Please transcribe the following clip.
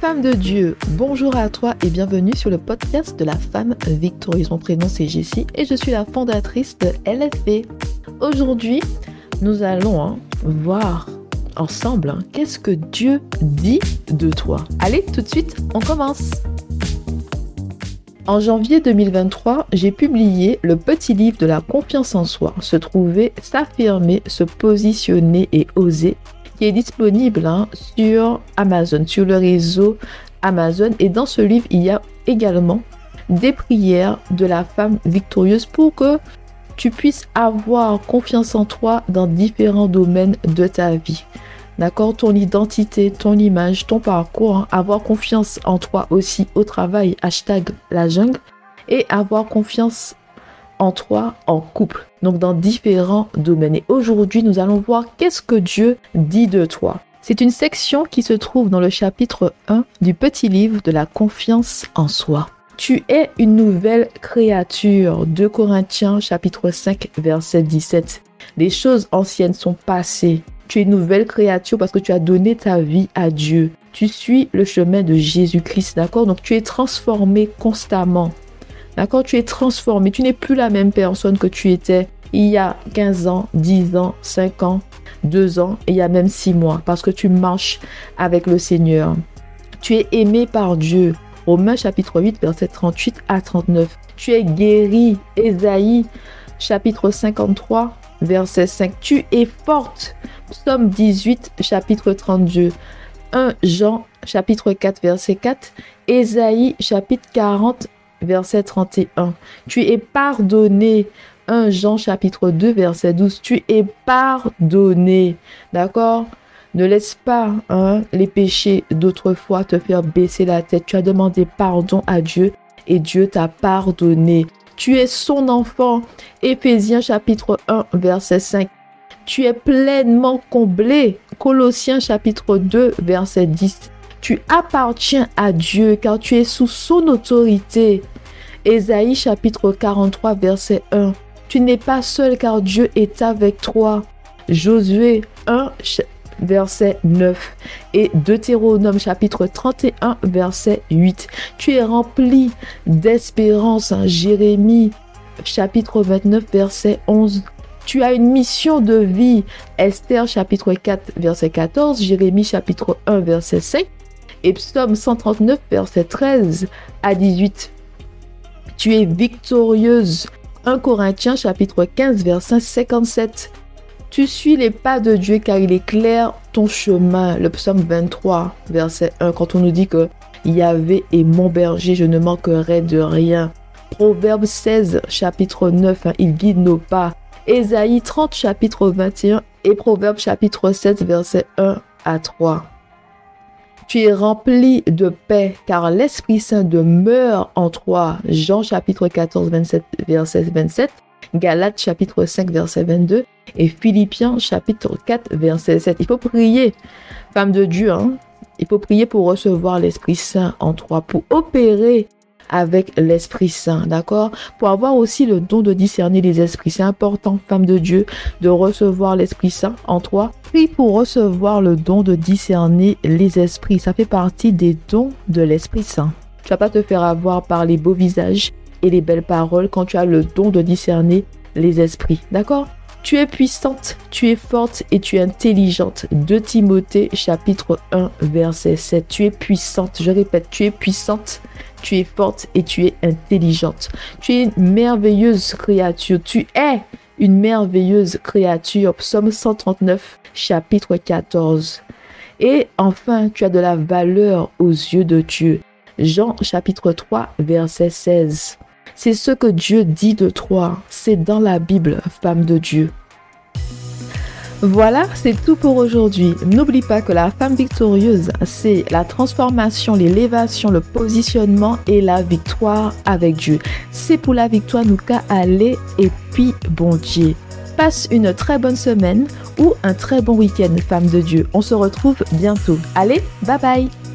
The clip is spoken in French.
femme de Dieu, bonjour à toi et bienvenue sur le podcast de la femme victorieuse. Mon prénom c'est Jessie et je suis la fondatrice de LFV. Aujourd'hui, nous allons hein, voir ensemble hein, qu'est-ce que Dieu dit de toi. Allez, tout de suite, on commence. En janvier 2023, j'ai publié le petit livre de la confiance en soi, se trouver, s'affirmer, se positionner et oser est disponible hein, sur Amazon, sur le réseau Amazon. Et dans ce livre, il y a également des prières de la femme victorieuse pour que tu puisses avoir confiance en toi dans différents domaines de ta vie. D'accord? Ton identité, ton image, ton parcours, hein. avoir confiance en toi aussi au travail, hashtag la jungle, et avoir confiance en toi en couple, donc dans différents domaines. Et aujourd'hui, nous allons voir qu'est-ce que Dieu dit de toi. C'est une section qui se trouve dans le chapitre 1 du petit livre de la confiance en soi. Tu es une nouvelle créature. 2 Corinthiens chapitre 5 verset 17. Les choses anciennes sont passées. Tu es une nouvelle créature parce que tu as donné ta vie à Dieu. Tu suis le chemin de Jésus-Christ, d'accord? Donc tu es transformé constamment. D'accord Tu es transformé. Tu n'es plus la même personne que tu étais il y a 15 ans, 10 ans, 5 ans, 2 ans et il y a même 6 mois parce que tu marches avec le Seigneur. Tu es aimé par Dieu. Romains chapitre 8, verset 38 à 39. Tu es guéri. Ésaïe chapitre 53, verset 5. Tu es forte. Psaume 18, chapitre 32. 1 Jean chapitre 4, verset 4. Ésaïe chapitre 40, verset 31. Tu es pardonné. 1 Jean chapitre 2 verset 12. Tu es pardonné. D'accord? Ne laisse pas hein, les péchés d'autrefois te faire baisser la tête. Tu as demandé pardon à Dieu et Dieu t'a pardonné. Tu es son enfant. Éphésiens chapitre 1 verset 5. Tu es pleinement comblé. Colossiens chapitre 2 verset 10. Tu appartiens à Dieu car tu es sous son autorité. Ésaïe chapitre 43 verset 1. Tu n'es pas seul car Dieu est avec toi. Josué 1 verset 9 et Deutéronome chapitre 31 verset 8. Tu es rempli d'espérance. Jérémie chapitre 29 verset 11. Tu as une mission de vie. Esther chapitre 4 verset 14, Jérémie chapitre 1 verset 5 et Psaume 139, verset 13 à 18. Tu es victorieuse. 1 Corinthiens chapitre 15, verset 57. Tu suis les pas de Dieu car il éclaire ton chemin. Le psaume 23, verset 1, quand on nous dit que Yahvé est mon berger, je ne manquerai de rien. Proverbe 16, chapitre 9, hein, il guide nos pas. Ésaïe 30, chapitre 21 et Proverbe chapitre 7, verset 1 à 3. Tu es rempli de paix, car l'Esprit Saint demeure en toi. Jean chapitre 14, 27, verset 27. Galates chapitre 5, verset 22. Et Philippiens chapitre 4, verset 7. Il faut prier, femme de Dieu. Hein? Il faut prier pour recevoir l'Esprit Saint en toi, pour opérer avec l'Esprit Saint, d'accord? Pour avoir aussi le don de discerner les esprits. C'est important, femme de Dieu, de recevoir l'Esprit Saint en toi. Puis pour recevoir le don de discerner les esprits, ça fait partie des dons de l'Esprit Saint. Tu vas pas te faire avoir par les beaux visages et les belles paroles quand tu as le don de discerner les esprits, d'accord? Tu es puissante, tu es forte et tu es intelligente. De Timothée chapitre 1 verset 7. Tu es puissante, je répète, tu es puissante, tu es forte et tu es intelligente. Tu es une merveilleuse créature. Tu es une merveilleuse créature. Psaume 139 chapitre 14. Et enfin, tu as de la valeur aux yeux de Dieu. Jean chapitre 3 verset 16. C'est ce que Dieu dit de toi. C'est dans la Bible, femme de Dieu. Voilà, c'est tout pour aujourd'hui. N'oublie pas que la femme victorieuse, c'est la transformation, l'élévation, le positionnement et la victoire avec Dieu. C'est pour la victoire, nous qu'à aller et puis bon Dieu. Passe une très bonne semaine ou un très bon week-end, femme de Dieu. On se retrouve bientôt. Allez, bye bye